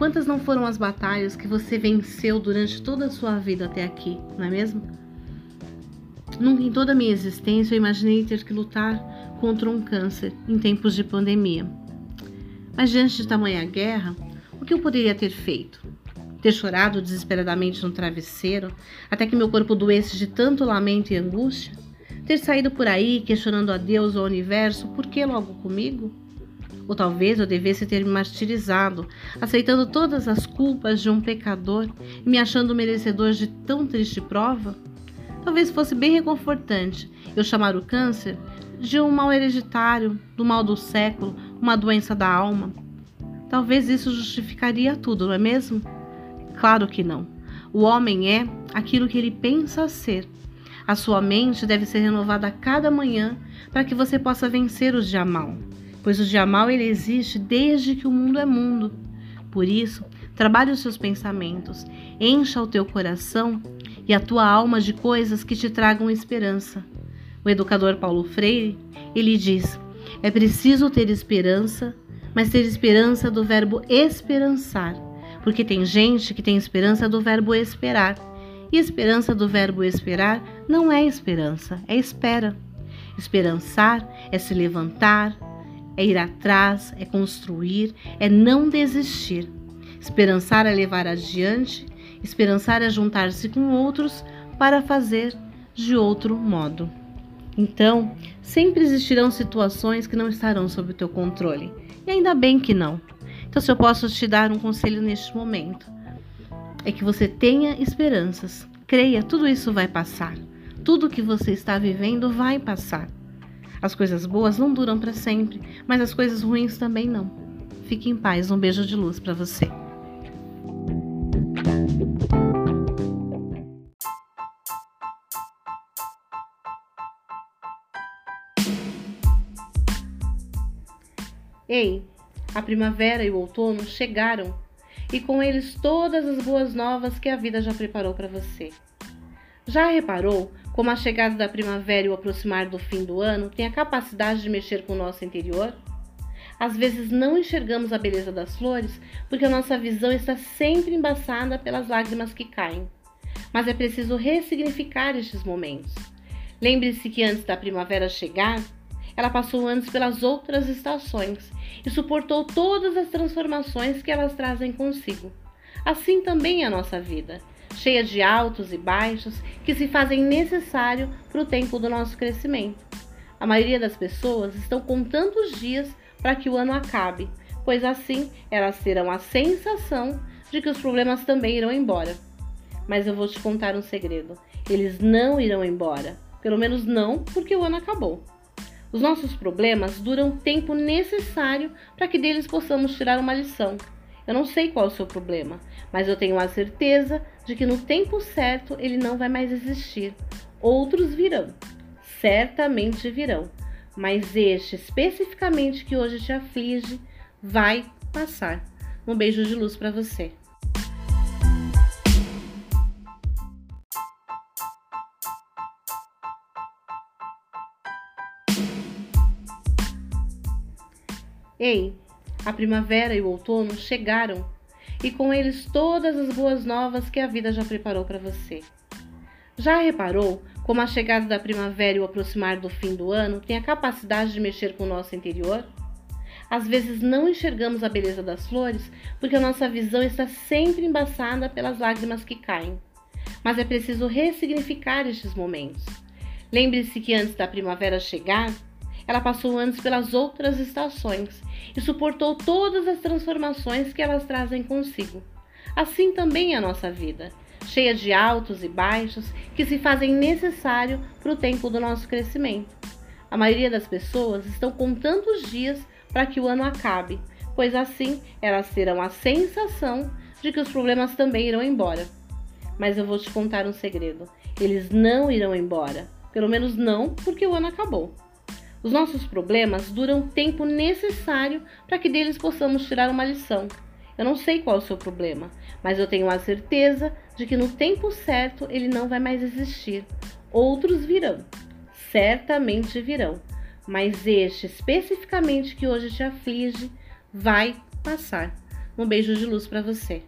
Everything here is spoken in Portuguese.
quantas não foram as batalhas que você venceu durante toda a sua vida até aqui, não é mesmo? Nunca em toda a minha existência eu imaginei ter que lutar contra um câncer em tempos de pandemia. Mas diante de tamanha guerra, o que eu poderia ter feito? Ter chorado desesperadamente no travesseiro até que meu corpo doesse de tanto lamento e angústia? Ter saído por aí questionando a Deus ou ao universo por que logo comigo? Ou talvez eu devesse ter me martirizado, aceitando todas as culpas de um pecador e me achando merecedor de tão triste prova? Talvez fosse bem reconfortante eu chamar o câncer de um mal hereditário, do mal do século, uma doença da alma. Talvez isso justificaria tudo, não é mesmo? Claro que não. O homem é aquilo que ele pensa ser. A sua mente deve ser renovada a cada manhã para que você possa vencer o dia mal, pois o dia mal ele existe desde que o mundo é mundo. Por isso, trabalhe os seus pensamentos, encha o teu coração e a tua alma de coisas que te tragam esperança. O educador Paulo Freire, ele diz: é preciso ter esperança, mas ter esperança do verbo esperançar, porque tem gente que tem esperança do verbo esperar. E esperança do verbo esperar não é esperança, é espera. Esperançar é se levantar, é ir atrás, é construir, é não desistir. Esperançar é levar adiante Esperançar é juntar-se com outros para fazer de outro modo. Então, sempre existirão situações que não estarão sob o teu controle. E ainda bem que não. Então, se eu posso te dar um conselho neste momento, é que você tenha esperanças. Creia, tudo isso vai passar. Tudo que você está vivendo vai passar. As coisas boas não duram para sempre, mas as coisas ruins também não. Fique em paz. Um beijo de luz para você. Ei, a primavera e o outono chegaram e com eles todas as boas novas que a vida já preparou para você. Já reparou como a chegada da primavera e o aproximar do fim do ano tem a capacidade de mexer com o nosso interior? Às vezes não enxergamos a beleza das flores porque a nossa visão está sempre embaçada pelas lágrimas que caem. Mas é preciso ressignificar estes momentos. Lembre-se que antes da primavera chegar, ela passou antes pelas outras estações e suportou todas as transformações que elas trazem consigo. Assim também é a nossa vida, cheia de altos e baixos que se fazem necessário para o tempo do nosso crescimento. A maioria das pessoas estão contando os dias para que o ano acabe, pois assim elas terão a sensação de que os problemas também irão embora. Mas eu vou te contar um segredo: eles não irão embora, pelo menos não porque o ano acabou. Os nossos problemas duram o tempo necessário para que deles possamos tirar uma lição. Eu não sei qual é o seu problema, mas eu tenho a certeza de que no tempo certo ele não vai mais existir. Outros virão, certamente virão, mas este especificamente que hoje te aflige vai passar. Um beijo de luz para você. Ei, a primavera e o outono chegaram e com eles todas as boas novas que a vida já preparou para você. Já reparou como a chegada da primavera e o aproximar do fim do ano tem a capacidade de mexer com o nosso interior? Às vezes não enxergamos a beleza das flores porque a nossa visão está sempre embaçada pelas lágrimas que caem. Mas é preciso ressignificar estes momentos. Lembre-se que antes da primavera chegar, ela passou antes pelas outras estações e suportou todas as transformações que elas trazem consigo. Assim também é a nossa vida, cheia de altos e baixos que se fazem necessário para o tempo do nosso crescimento. A maioria das pessoas estão contando os dias para que o ano acabe, pois assim elas terão a sensação de que os problemas também irão embora. Mas eu vou te contar um segredo: eles não irão embora, pelo menos não porque o ano acabou. Os nossos problemas duram o tempo necessário para que deles possamos tirar uma lição. Eu não sei qual é o seu problema, mas eu tenho a certeza de que no tempo certo ele não vai mais existir. Outros virão, certamente virão, mas este especificamente que hoje te aflige vai passar. Um beijo de luz para você.